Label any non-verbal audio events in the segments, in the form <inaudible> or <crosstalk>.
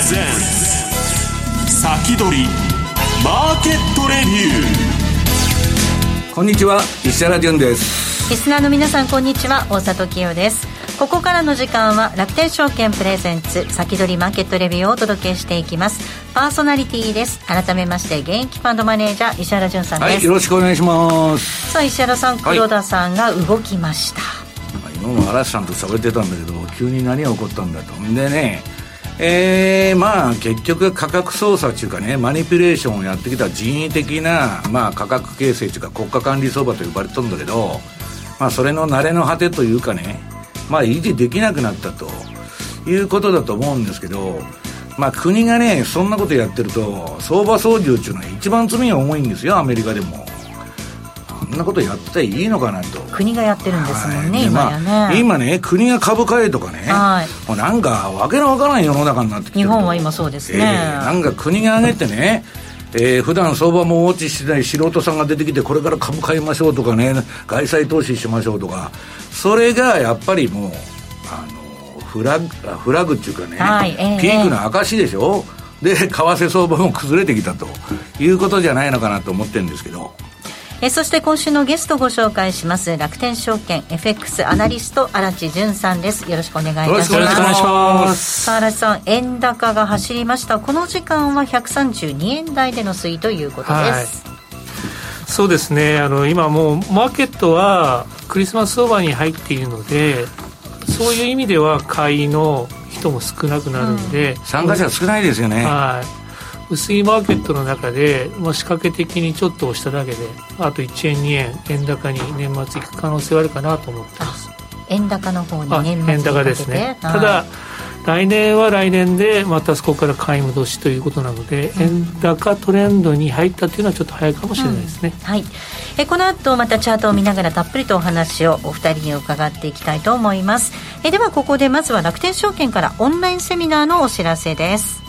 先取りマーケットレビュー。こんにちは石原潤です。リスナーの皆さんこんにちは大里清です。ここからの時間は楽天証券プレゼンツ先取りマーケットレビューをお届けしていきます。パーソナリティです。改めまして現役ファンドマネージャー石原潤さんです、はい、よろしくお願いします。さあ石原さん黒田さんが動きました、はい、今も嵐さんと喋ってたんだけど急に何が起こったんだと。でねえー、まあ結局価格操作っていうかねマニピュレーションをやってきた人為的な、まあ、価格形成というか国家管理相場と呼ばれてるんだけど、まあ、それの慣れの果てというかね、まあ、維持できなくなったということだと思うんですけど、まあ、国がねそんなことやってると相場操縦っていうのは一番罪が重いんですよアメリカでも。んなことやっていいのかなと。国がやってるんですもんね、はい、今やね、まあ、今ね国が株買えとかね、はい、もうなんかわけのわからない世の中になってきて日本は今そうですね、えー、なんか国が上げてねえー、普段相場もウォッチしてない素人さんが出てきてこれから株買いましょうとかね外債投資しましょうとか。それがやっぱりもうあのフラグフラグっていうかね、はいえー、ピークの証でしょ？で為替相場も崩れてきたということじゃないのかなと思ってるんですけどえそして今週のゲストをご紹介します。楽天証券 FX アナリスト荒地潤さんです。よろしくお願いいたします。よろしくお願いします。さあ荒地さん円高が走りました。この時間は132円台での推移ということです、はい。そうですね。あの今もうマーケットはクリスマス相場に入っているのでそういう意味では買いの人も少なくなるんで、うん、参加者少ないですよね。はい薄いマーケットの中で、まあ、仕掛け的にちょっと押しただけであと1円2円円高に年末いく可能性はあるかなと思ってます。円高の方に年末円高ですね。ただ来年は来年でまたそこから買い戻しということなので、うん、円高トレンドに入ったというのはちょっと早いかもしれないですね、うん、はい。えこの後またチャートを見ながらたっぷりとお話をお二人に伺っていきたいと思います。えではここでまずは楽天証券からオンラインセミナーのお知らせです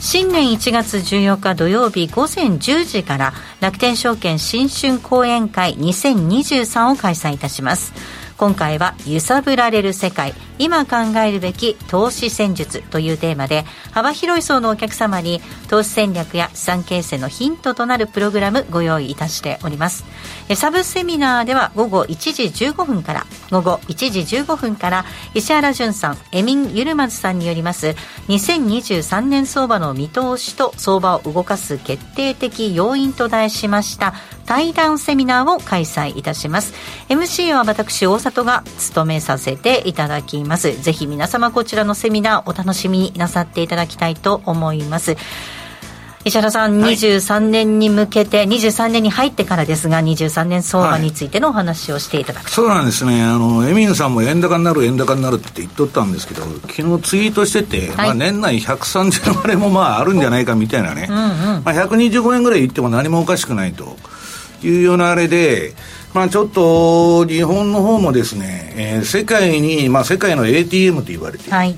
新年1月14日土曜日午前10時から楽天証券新春講演会2023を開催いたします。今回は揺さぶられる世界今考えるべき投資戦術というテーマで幅広い層のお客様に投資戦略や資産形成のヒントとなるプログラムご用意いたしております。サブセミナーでは午後1時15分から午後1時15分から石原淳さんエミン・ユルマズさんによります2023年相場の見通しと相場を動かす決定的要因と題しました対談セミナーを開催いたします。MC は私大里が務めさせていただきます。ぜひ皆様こちらのセミナーお楽しみになさっていただきたいと思います。石原さん、はい、23年に向けて、23年に入ってからですが、23年相場についてのお話をしていただく、はい、そうなんですね、あのエミンさんも円高になる、円高になるって言っとったんですけど、昨日ツイートしてて、はい、まあ、年内130万円もまああるんじゃないかみたいなね、うんうん、まあ、125円ぐらいいっても何もおかしくないというようなあれで、まあ、ちょっと日本の方もですね、えー、世界に、まあ、世界の ATM と言われて、はい、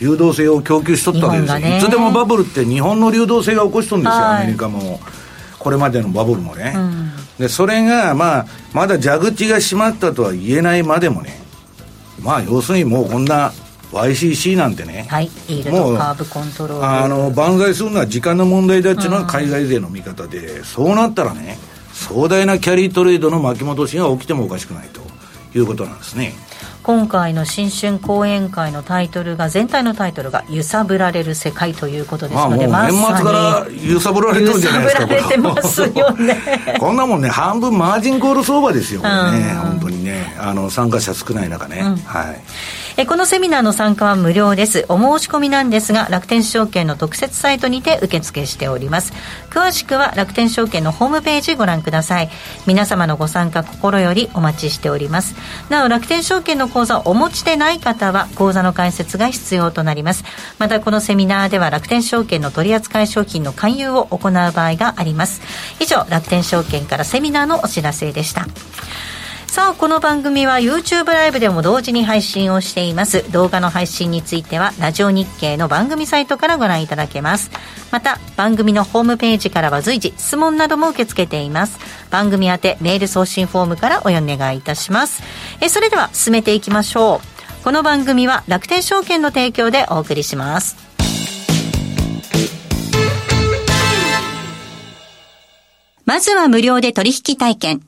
流動性を供給しとったわけですよ、ね、いつでもバブルって日本の流動性が起こしとるんですよ、はい、アメリカも。これまでのバブルもね、うん、でそれが、まあ、まだ蛇口が閉まったとは言えないまでもね、まあ、要するにもうこんな YCC なんてね、はい、もうカーブコントロール。あの万歳するのは時間の問題だっていうのは海外勢の見方で、うん、そうなったらね、壮大なキャリートレードの巻き戻しが起きてもおかしくないということなんですね。今回の新春講演会のタイトルが全体のタイトルが「揺さぶられる世界」ということですので、まあ、年末から揺さぶられてるんじゃないですか。揺さぶられてますよね。<laughs> こんなもんね半分マージンコール相場ですよ。ね、本当にね。あの参加者少ない中ね、うん、はいえこのセミナーの参加は無料です。お申し込みなんですが、楽天証券の特設サイトにて受付しております。詳しくは楽天証券のホームページご覧ください。皆様のご参加心よりお待ちしております。なお、楽天証券の口座をお持ちでない方は、口座の開設が必要となります。また、このセミナーでは楽天証券の取扱い商品の勧誘を行う場合があります。以上、楽天証券からセミナーのお知らせでした。さあこの番組は YouTube ライブでも同時に配信をしています。動画の配信についてはラジオ日経の番組サイトからご覧いただけます。また番組のホームページからは随時質問なども受け付けています。番組宛てメール送信フォームからお願いいたします。えそれでは進めていきましょう。この番組は楽天証券の提供でお送りします。まずは無料で取引体験。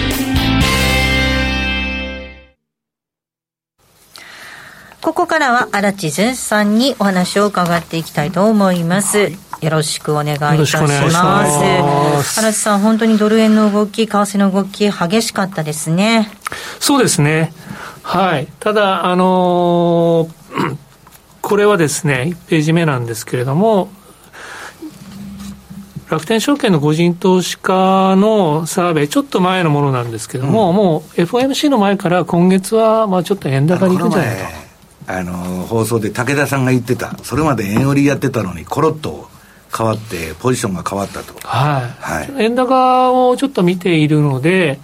ここからは荒地淳さんにお話を伺っていきたいと思います。よろしくお願いいたします。ます荒地さん、本当にドル円の動き、為替の動き、激しかったですね。そうですね。はい。ただ、あのー、<clears throat> これはですね、1ページ目なんですけれども、楽天証券の個人投資家のサーベイ、ちょっと前のものなんですけれども、うん、もう FOMC の前から今月はまあちょっと円高にいくんじゃないかと。あの放送で武田さんが言ってた、それまで円売りやってたのに、コロッと変わって、ポジションが変わったと、はい。はい、円高をちょっと見ているので、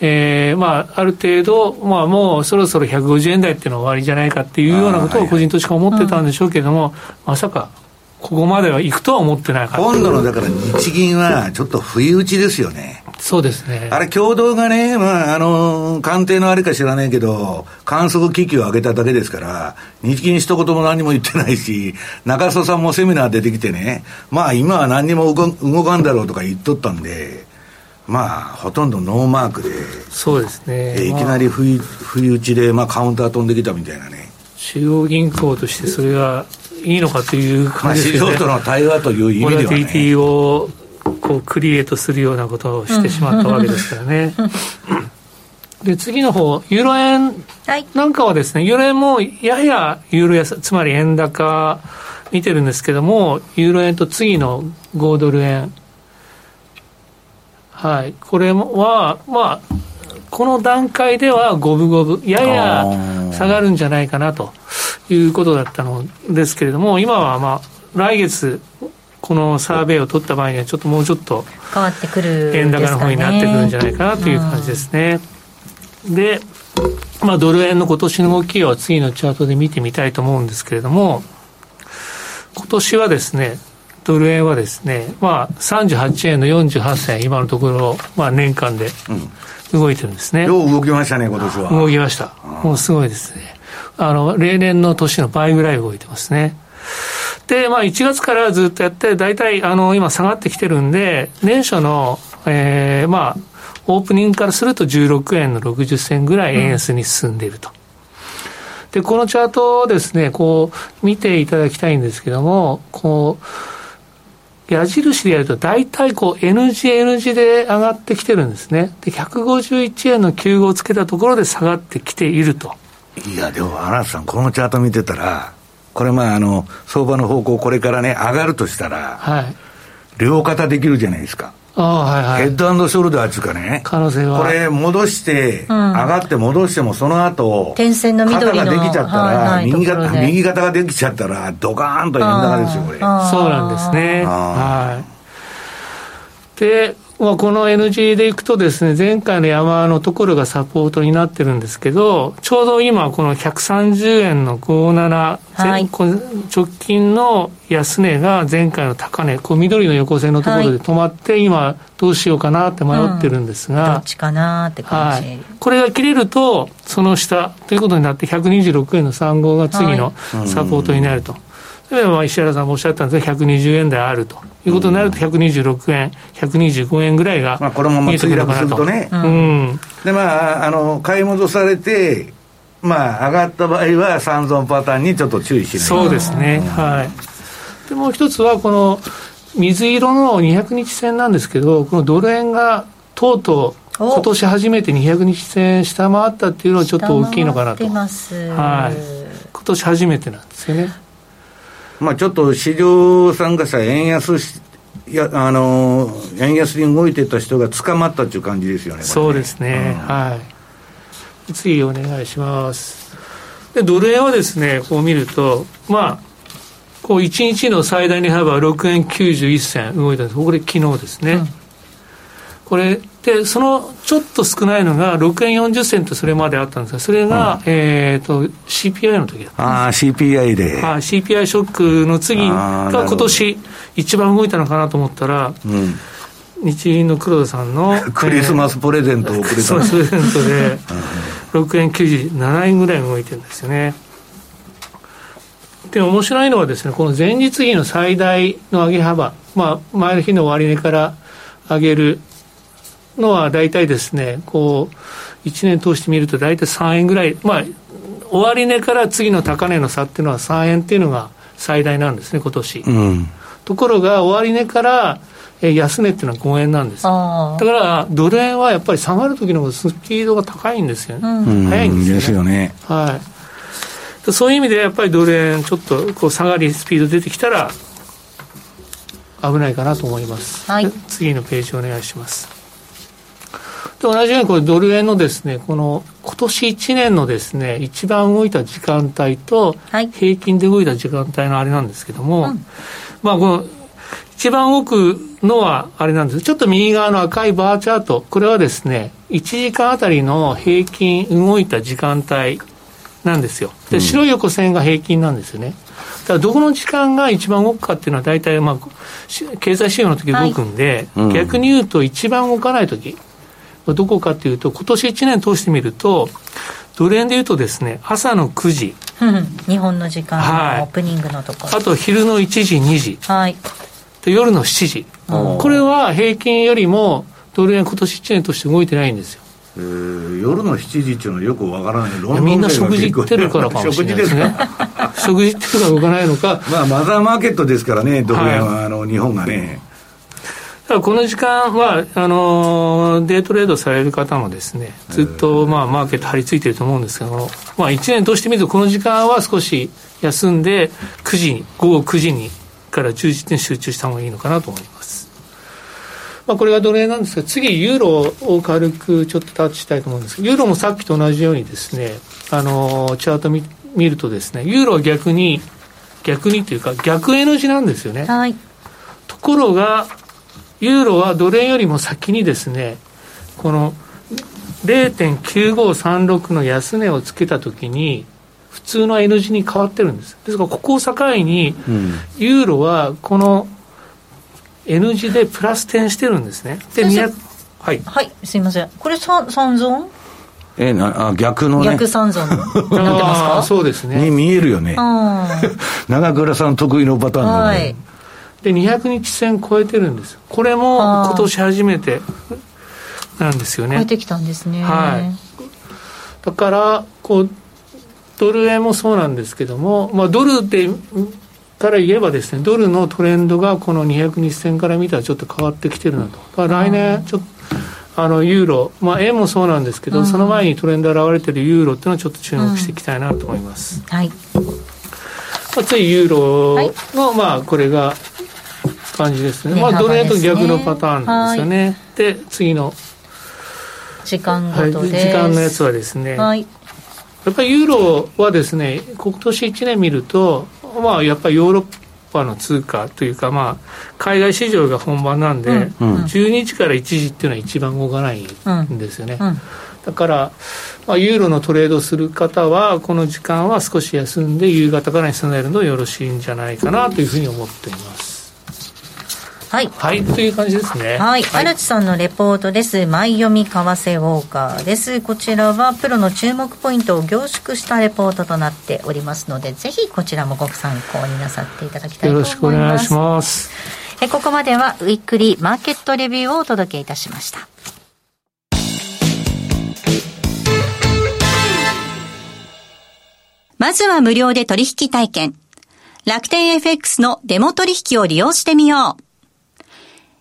えーまあ、ある程度、まあ、もうそろそろ150円台っていうのは終わりじゃないかっていうようなことを個人投資家は思ってたんでしょうけれども、まさか。ここまでは行くとは思ってないか今度のだから日銀はちょっと不意打ちですよね。そうですね。あれ、共同がね、まあ、あの、官邸のあれか知らないけど、観測機器を上げただけですから、日銀一言も何も言ってないし、中曽さんもセミナー出てきてね、まあ、今は何にも動かんだろうとか言っとったんで、まあ、ほとんどノーマークで、そうですね。いきなり不意不意打ちで、まあ、カウンター飛んできたみたいなね。中央銀行としてそれがいいのかという感じですね。まの対話という意味では、ね。をこうクリエイトするようなことをしてしまったわけですからね。<laughs> で次の方ユーロ円なんかはですね、ユーロ円もややユーロ安つまり円高見てるんですけどもユーロ円と次の5ドル円はいこれはまあこの段階では五分五分やや下がるんじゃないかなということだったのですけれども今はまあ来月このサーベイを取った場合にはちょっともうちょっと変わってくる、円高の方になってくるんじゃないかなという感じですね。うん、で、まあ、ドル円の今年の動きを次のチャートで見てみたいと思うんですけれども、今年はですね、ドル円はですね、まあ、38円の48銭、今のところ、まあ、年間で動いてるんですね。よう動きましたね、今年は。動きました。もうすごいですね。あの、例年の年の倍ぐらい動いてますね。で、まあ、1月からずっとやって、大体、あの、今下がってきてるんで、年初の、えー、まあ、オープニングからすると16円の60銭ぐらい円安に進んでいると。うん、で、このチャートをですね、こう、見ていただきたいんですけども、こう、矢印でやると大体こう N 字 N 字で上がってきてるんですね。で、151円の9号をつけたところで下がってきていると。いや、でも、荒瀬さん、このチャート見てたら、これまああの相場の方向これからね上がるとしたら、はい、両肩できるじゃないですか。あはいはい、ヘッドショルダーっていうかね、可能性は。これ、戻して、うん、上がって戻しても、その後点線の肩ができちゃったら、はいはい、右が右肩ができちゃったら、ドカーンと円高ですよ、これ。そうなんですね。はい。で、まあ、この NG でいくとですね、前回の山のところがサポートになってるんですけど、ちょうど今この130円の57、はい、直近の安値が前回の高値、こう緑の横線のところで止まって、はい、今どうしようかなって迷ってるんですが、うん、どっちかなって感じ、はい、これが切れると、その下ということになって、126円の35が次のサポートになると。例えば石原さんもおっしゃったんですが、120円台あると。いうことになると、126円、125円ぐらいがまあこのまま墜落するとね、うん、でまあ、あの買い戻されて、まあ、上がった場合は、三尊パターンにちょっと注意しないそうですね、はい。でもう一つは、この水色の200日線なんですけど、このドル円がとうとう、今年初めて200日線下回ったっていうのはちょっと大きいのかなと。はい。今年初めてなんですよね。まあ、ちょっと市場参加者、円安しやあの円安に動いてた人が捕まったっていう感じですよね、ねそうですね、うん、はい。次、お願いします。で、ドル円はですね、こう見ると、まあ、こう1日の最大値幅は6円91銭動いたんです、これ、昨日ですね。うんこれで、そのちょっと少ないのが、6円40銭とそれまであったんですが、それが、うん、えっ、ー、と、CPI の時だったああ、CPI で。あ CPI ショックの次が今年一番動いたのかなと思ったら、うん、日銀の黒田さんの <laughs> クリスマスプレゼントをくれた、えー、プレゼントで、<laughs> 6円97円ぐらい動いてるんですよね。で、面白いのはですね、この前日比の最大の上げ幅、まあ、前の日の終値から上げるのは大体ですね、こう、1年通してみると大体3円ぐらい、まあ、終値から次の高値の差っていうのは3円っていうのが最大なんですね、今年。うん、ところが、終値からえ安値っていうのは5円なんです。だからドル円はやっぱり下がる時のスピードが高いんですよね、うん、早いんですよね。ですよね。はい。そういう意味でやっぱりドル円ちょっとこう下がりスピード出てきたら危ないかなと思います、はい、次のページお願いします。と同じようにこれドル円のですね、この今年1年のですね、一番動いた時間帯と、平均で動いた時間帯のあれなんですけども、はい、まあこの一番動くのはあれなんです。ちょっと右側の赤いバーチャート、これはですね、1時間あたりの平均動いた時間帯なんですよ。で、白い横線が平均なんですよね。だからどこの時間が一番動くかっていうのは大体まあ、経済指標の時動くんで、はいうん、逆に言うと一番動かない時、どこかというと、今年1年通してみると、ドル円でいうとですね、朝の9時。日本の時間のオープニングのところ。はい、あと昼の1時、2時。はい。で夜の7時。これは平均よりもドル円今年1年として動いてないんですよ。えー、夜の7時っていうのはよくわからないみんな食事行ってるからかもしれないですね食事行ってるから動かないのか <laughs> まあマザーマーケットですからねドル円は、はい、あの日本がねこの時間はあのデイトレードされる方もですねずっと、まあ、マーケット張り付いてると思うんですけども、まあ、1年通してみるとこの時間は少し休んで9時に午後9時にから10時に集中した方がいいのかなと思います。まあ、これが奴隷なんですが次ユーロを軽くちょっとタッチしたいと思うんですけどユーロもさっきと同じようにですねあのチャート見見るとですねユーロは逆に逆にというか逆 N 字なんですよね。はい、ところがユーロはドル円よりも先にですね、この0.9536の安値をつけたときに、普通の N 字に変わってるんです。ですから、ここを境に、ユーロはこの N 字でプラス点してるんですね。で、200、はい。はい、すみません。これ三三尊？えなあ逆のね。逆三尊。になってますか？そうですね。に見えるよね。<laughs> 長倉さん得意のパターンの、ね、はいで200日線超えてるんですこれも今年初めてなんですよね。超えてきたんですね。はい。だからこうドル円もそうなんですけども、まあ、ドルでから言えばですねドルのトレンドがこの200日線から見たらちょっと変わってきてるなと。来年ちょっとあのユーロ、まあ、円もそうなんですけど、うん、その前にトレンド現れてるユーロっていうのはちょっと注目していきたいなと思います、うん、はい、まあ、次ユーロの、はい、まあこれが感じですね。ねまあ、ドル円と逆のパターンなんですよね。で、次の。時間ごとはい、時間のやつはですね。はい。やっぱりユーロはですね、今年1年見ると、まあ、やっぱりヨーロッパーの通貨というか、まあ、海外市場が本番なんで、うん、12時から1時っていうのは一番動かないんですよね。うんうん、だから、まあ、ユーロのトレードする方は、この時間は少し休んで、夕方からに備えるのよろしいんじゃないかなというふうに思っています。はい。はい、という感じですね。はい。荒、地さんのレポートです。前読み為替ウォーカーです。こちらはプロの注目ポイントを凝縮したレポートとなっておりますので、ぜひこちらもご参考になさっていただきたいと思います。よろしくお願いします。えここまではウィークリーマーケットレビューをお届けいたしました。まずは無料で取引体験。楽天 FX のデモ取引を利用してみよう。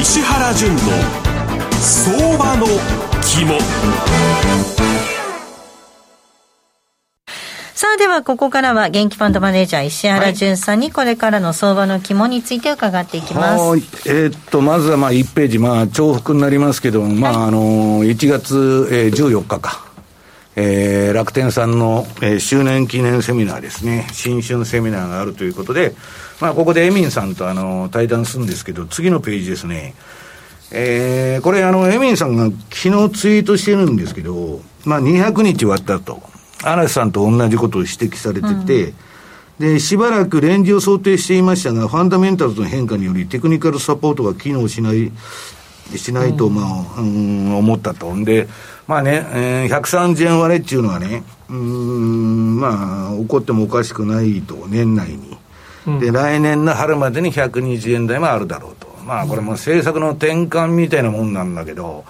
石原淳の相場の肝さあではここからは元気ファンドマネージャー石原淳さんにこれからの相場の肝について伺っていきます。はい。えー、っと、まずはまあ1ページ、まあ重複になりますけども、まああの、1月、えー、14日か。えー、楽天さんの、えー、周年記念セミナーですね、新春セミナーがあるということで、まあ、ここでエミンさんとあの対談するんですけど、次のページですね。えー、これあの、エミンさんが昨日ツイートしてるんですけど、まあ、200日終わったと。嵐さんと同じことを指摘されてて、うん、で、しばらくレンジを想定していましたが、ファンダメンタルズの変化によりテクニカルサポートが機能しない、しないと、まあ、うん、思ったと。んで、まあね、えー、130円割れっていうのはね、うん、まあ、起こってもおかしくないと、年内に。で、来年の春までに120円台もあるだろうと。まあ、これも政策の転換みたいなもんなんだけど、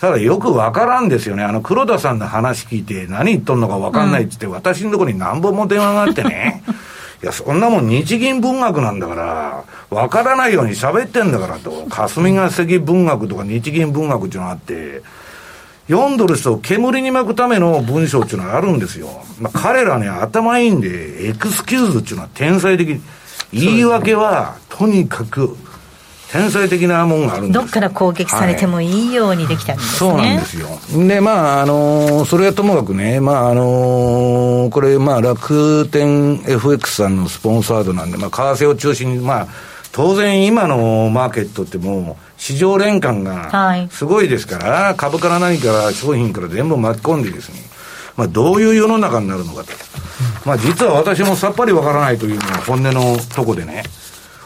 ただよくわからんですよね。あの、黒田さんの話聞いて何言っとんのかわかんないっつって、うん、私のところに何本も電話があってね。<laughs> いや、そんなもん日銀文学なんだから、わからないように喋ってんだからと。霞が関文学とか日銀文学っていうのがあって、読んどる人を煙に巻くための文章っていうのがあるんですよ。まあ、彼らね、頭いいんで、エクスキューズっていうのは天才的。言い訳は、とにかく、天才的なもんがあるんです。どっから攻撃されてもいいようにできたんですね、はい、そうなんですよ。で、まあ、あのー、それはともかくね、まあ、あのー、これ、まあ、楽天 FX さんのスポンサードなんで、まあ、為替を中心に、まあ、当然今のマーケットってもう、市場連関がすごいですから、はい、株から何から商品から全部巻き込んでですね、まあ、どういう世の中になるのかと。まあ、実は私もさっぱりわからないというのが本音のとこでね。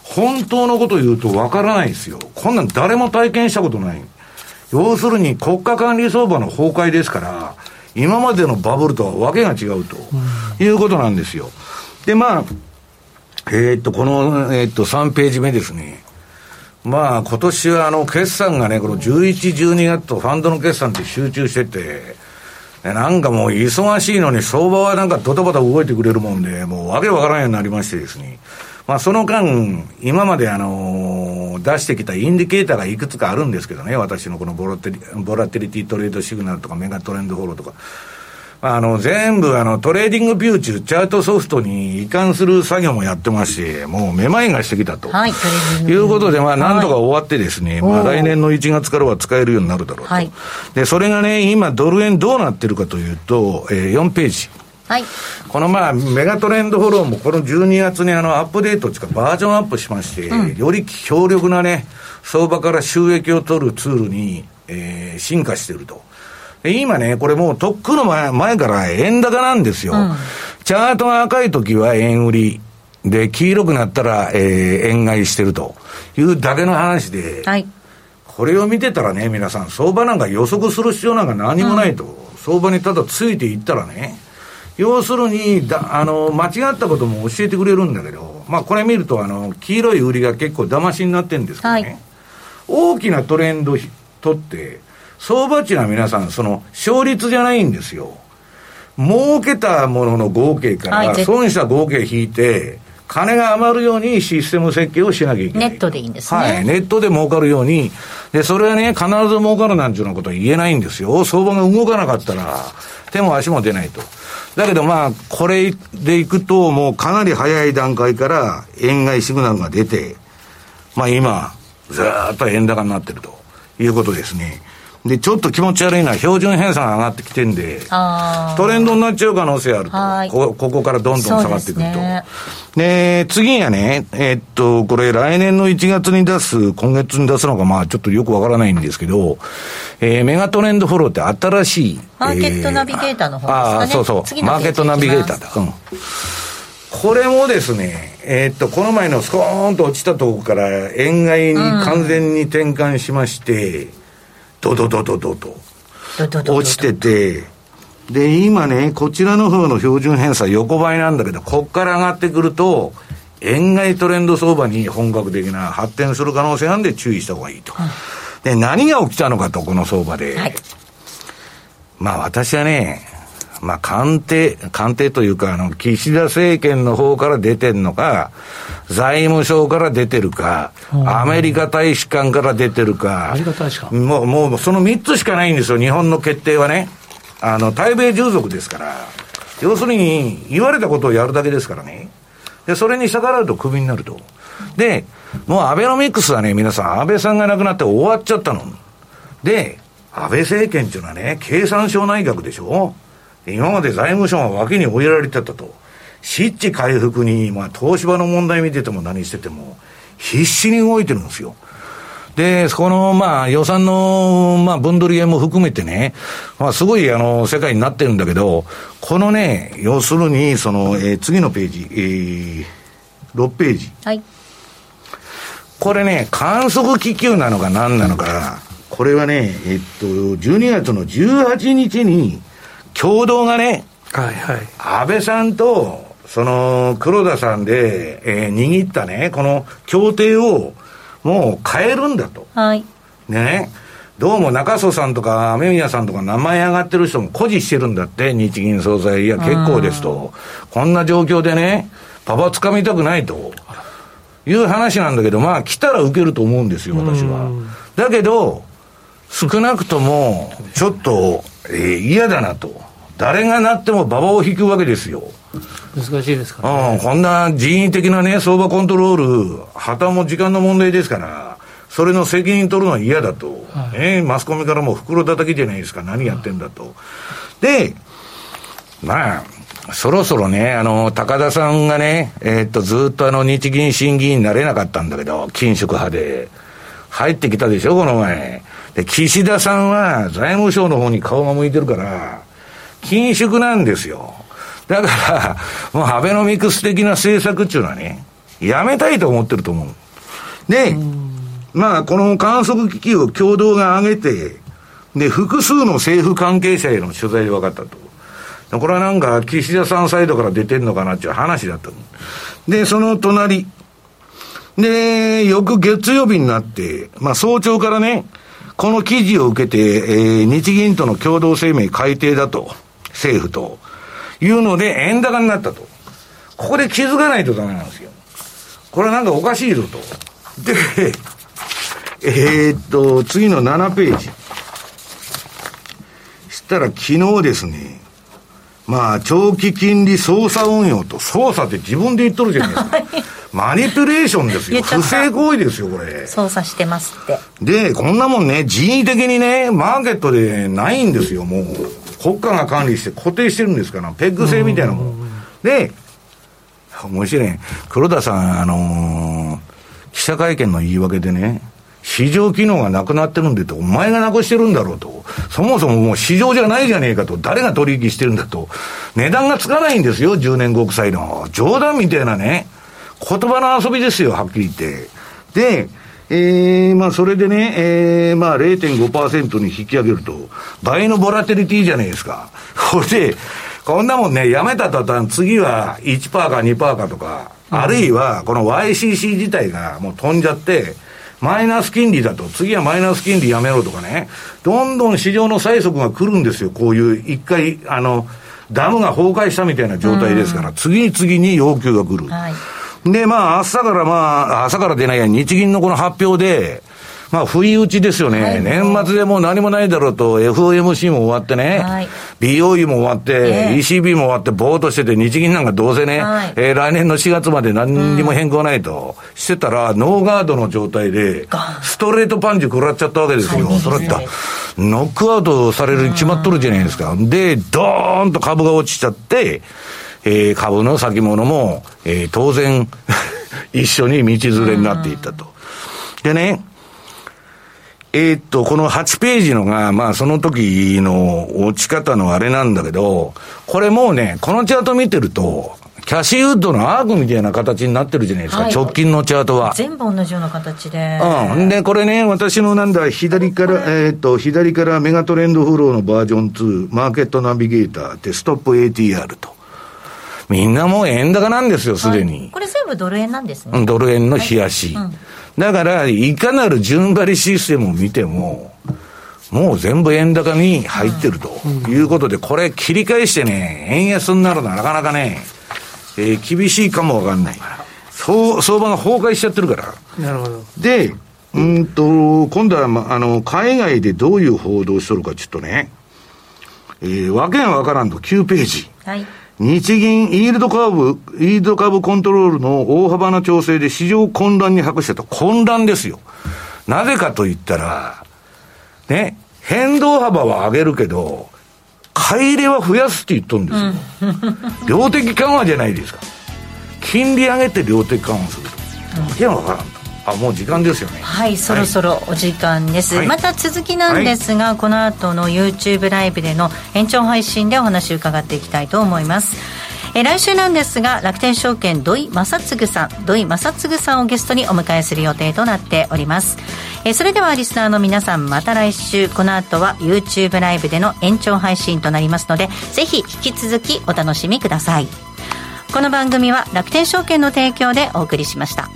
本当のこと言うとわからないですよ。こんなん誰も体験したことない。要するに国家管理相場の崩壊ですから、今までのバブルとはわけが違うということなんですよ。で、まあ、えー、っと、この、えー、っと、3ページ目ですね。まあ、今年はあの、決算がね、この11、12月とファンドの決算って集中してて、なんかもう忙しいのに相場はなんかドタバタ動いてくれるもんで、もうわけわからんようになりましてですね。まあ、その間、今まであの出してきたインディケーターがいくつかあるんですけどね、私のこのボラテリボラテリティトレードシグナルとかメガトレンドフォローとか、あの、全部、あの、トレーディングビューっちゅう、チャートソフトに移管する作業もやってまして、もうめまいがしてきたと。はい、いうことで、まあ、なんとか終わってですね、はい、まあ、来年の1月からは使えるようになるだろうと。はい、で、それがね、今、ドル円どうなってるかというと、えー、4ページ。はい、このまあ、メガトレンドフォローもこの12月にあのアップデートというかバージョンアップしまして、うん、より強力なね、相場から収益を取るツールに、えー、進化していると。今ね、これもうとっくの前前から円高なんですよ。うん、チャートが赤い時は円売り。で、黄色くなったら、えー、円買いしてるというだけの話で、はい、これを見てたらね、皆さん、相場なんか予測する必要なんか何もないと、うん、相場にただついていったらね、要するにだ、あの、間違ったことも教えてくれるんだけど、まあ、これ見ると、あの、黄色い売りが結構騙しになってるんですけどね、はい、大きなトレンドとって、相場値は皆さん、その、勝率じゃないんですよ。儲けたものの合計から、損した合計引いて、金が余るようにシステム設計をしなきゃいけない。ネットでいいんですね。はい。ネットで儲かるように。で、それはね、必ず儲かるなんていうようなことは言えないんですよ。相場が動かなかったら、手も足も出ないと。だけどまあ、これでいくと、もうかなり早い段階から、円買いシグナルが出て、まあ今、ずっと円高になってるということですね。で、ちょっと気持ち悪いのは標準偏差が上がってきてんで、トレンドになっちゃう可能性あると。こここからどんどん下がってくると。で、次がね、えー、っと、これ来年の1月に出す、今月に出すのか、まあちょっとよくわからないんですけど、えー、メガトレンドフォローって新しい。マーケットナビゲーターの方ですかね。ああ、そうそう。マーケットナビゲーターだ。うん。これもですね、えー、っと、この前のスコーンと落ちたところから円買いに完全に転換しまして、うんドドドドドと落ちてて、で、今ね、こちらの方の標準偏差横ばいなんだけど、こっから上がってくると、円買いトレンド相場に本格的な発展する可能性なんで注意した方がいいと。で、何が起きたのかと、この相場で。はい、まあ私はね、まあ、官邸、官邸というか、あの、岸田政権の方から出てんのか、財務省から出てるか、アメリカ大使館から出てるか、アメリカ大使館もう、もう、その3つしかないんですよ、日本の決定はね。あの、対米従属ですから。要するに、言われたことをやるだけですからね。で、それに逆らうとクビになると。で、もうアベノミクスはね、皆さん、安倍さんが亡くなって終わっちゃったの。で、安倍政権っていうのはね、経産省内閣でしょ今まで財務省は脇に追いやられてたと。湿地回復に、まあ、東芝の問題見てても何してても、必死に動いてるんですよ。で、この、まあ、予算の、まあ、分取り円も含めてね、まあ、すごい、あの、世界になってるんだけど、このね、要するに、その、えー、次のページ、えー、6ページ。はい。これね、観測気球なのか何なのか、これはね、えっと、12月の18日に、共同がね、はいはい、安倍さんと、その、黒田さんで、えー、握ったね、この協定を、もう変えるんだと。はい。ね。どうも中曽さんとか雨宮さんとか名前上がってる人も誇示してるんだって、日銀総裁。いや、結構ですと。こんな状況でね、パパ掴みたくないと。いう話なんだけど、まあ、来たら受けると思うんですよ、私は。だけど、少なくとも、ちょっと、えー、嫌だなと。誰がなっても馬場を引くわけですよ。難しいですか？ら、ね、うん、こんな人為的なね、相場コントロール、旗も時間の問題ですから、それの責任取るのは嫌だと。はい、えー、マスコミからも袋叩きじゃないですか、何やってんだと。で、まあ、そろそろね、あの、高田さんがね、えー、っと、ずっとあの、日銀審議員になれなかったんだけど、緊縮派で。入ってきたでしょ、この前。で、岸田さんは財務省の方に顔が向いてるから、緊縮なんですよ。だから、もうアベノミクス的な政策っていうのはね、やめたいと思ってると思う。で、まあ、この観測機器を共同が上げて、で、複数の政府関係者への取材で分かったと。これはなんか、岸田さんサイドから出てんのかなっていう話だったで、その隣。で、翌月曜日になって、まあ早朝からね、この記事を受けて、えー、日銀との共同声明改定だと、政府と、いうので円高になったと。ここで気づかないとダメなんですよ。これはなんかおかしいぞと。で、えー、っと、次の7ページ。したら昨日ですね、まあ、長期金利操作運用と、操作って自分で言っとるじゃないですか。マニピュレーションですよ。不正行為ですよ、これ。操作してますって。で、こんなもんね、人為的にね、マーケットでないんですよ、もう。国家が管理して固定してるんですから、ペッグ制みたいなもん。で、面白い。黒田さん、あのー、記者会見の言い訳でね、市場機能がなくなってるんでと、お前がなくしてるんだろうと。そもそももう市場じゃないじゃねえかと。誰が取引してるんだと。値段がつかないんですよ、10年国債の。冗談みたいなね。言葉の遊びですよ、はっきり言って。で、えー、まあ、それでね、えー、まあ、0.5%に引き上げると、倍のボラテリティじゃないですか。<laughs> これで、こんなもんね、やめた途端、次は1%か2%かとか、うん、あるいは、この YCC 自体がもう飛んじゃって、マイナス金利だと、次はマイナス金利やめろとかね、どんどん市場の催促が来るんですよ、こういう一回、あの、ダムが崩壊したみたいな状態ですから、うん、次々に要求が来る。はいで、まあ、朝からまあ、朝から出ないや、日銀のこの発表で、まあ、不意打ちですよね、はい、年末でもう何もないだろうと、FOMC も終わってね、はい、BOE も終わって、えー、ECB も終わって、ぼーっとしてて、日銀なんかどうせね、はい、えー、来年の4月まで何にも変更ないと、うん、してたら、ノーガードの状態で、ストレートパンチ食らっちゃったわけですよ、それった。ノックアウトされるに決まっとるじゃないですか。で、ドーンと株が落ちちゃって、えー、株の先物も、えー、当然 <laughs> 一緒に道連れになっていったと。でね、えー、っと、この8ページのが、まあその時の落ち方のあれなんだけど、これもうね、このチャート見てると、キャシーウッドのアークみたいな形になってるじゃないですか、はい、直近のチャートは。全部同じような形で。うん。で、これね、私のなんだ、左から、えー、っと、左からメガトレンドフローのバージョン2、マーケットナビゲーターで、ストップ ATR と。みんなもう円高なんですよ、すでに、はい、これ全部ドル円なんですね。ドル円の冷やし。はいうん、だから、いかなる順張りシステムを見ても、もう全部円高に入ってるということで、これ切り返してね、円安になるのはなかなかね、えー、厳しいかもわかんない。相相場が崩壊しちゃってるから。なるほど。で、うんと、今度は、ま、あの、海外でどういう報道しとるかちょっとね、えー、わけがわからんと9ページ。はい。日銀イールドカーブ、イールドカーブコントロールの大幅な調整で市場混乱に博したと。混乱ですよ。なぜかと言ったら、ね、変動幅は上げるけど、買い入れは増やすって言っとるんですよ。うん、量的緩和じゃないですか。金利上げて量的緩和すると。わけわからんと。あもう時間ですよね。はいそろそろお時間です、はい、また続きなんですが、はい、この後の YouTube ライブでの延長配信でお話を伺っていきたいと思います。え来週なんですが楽天証券土井正嗣さん。土井正嗣さんをゲストにお迎えする予定となっております。えそれではリスナーの皆さんまた来週。この後は YouTube ライブでの延長配信となりますのでぜひ引き続きお楽しみください。この番組は楽天証券の提供でお送りしました。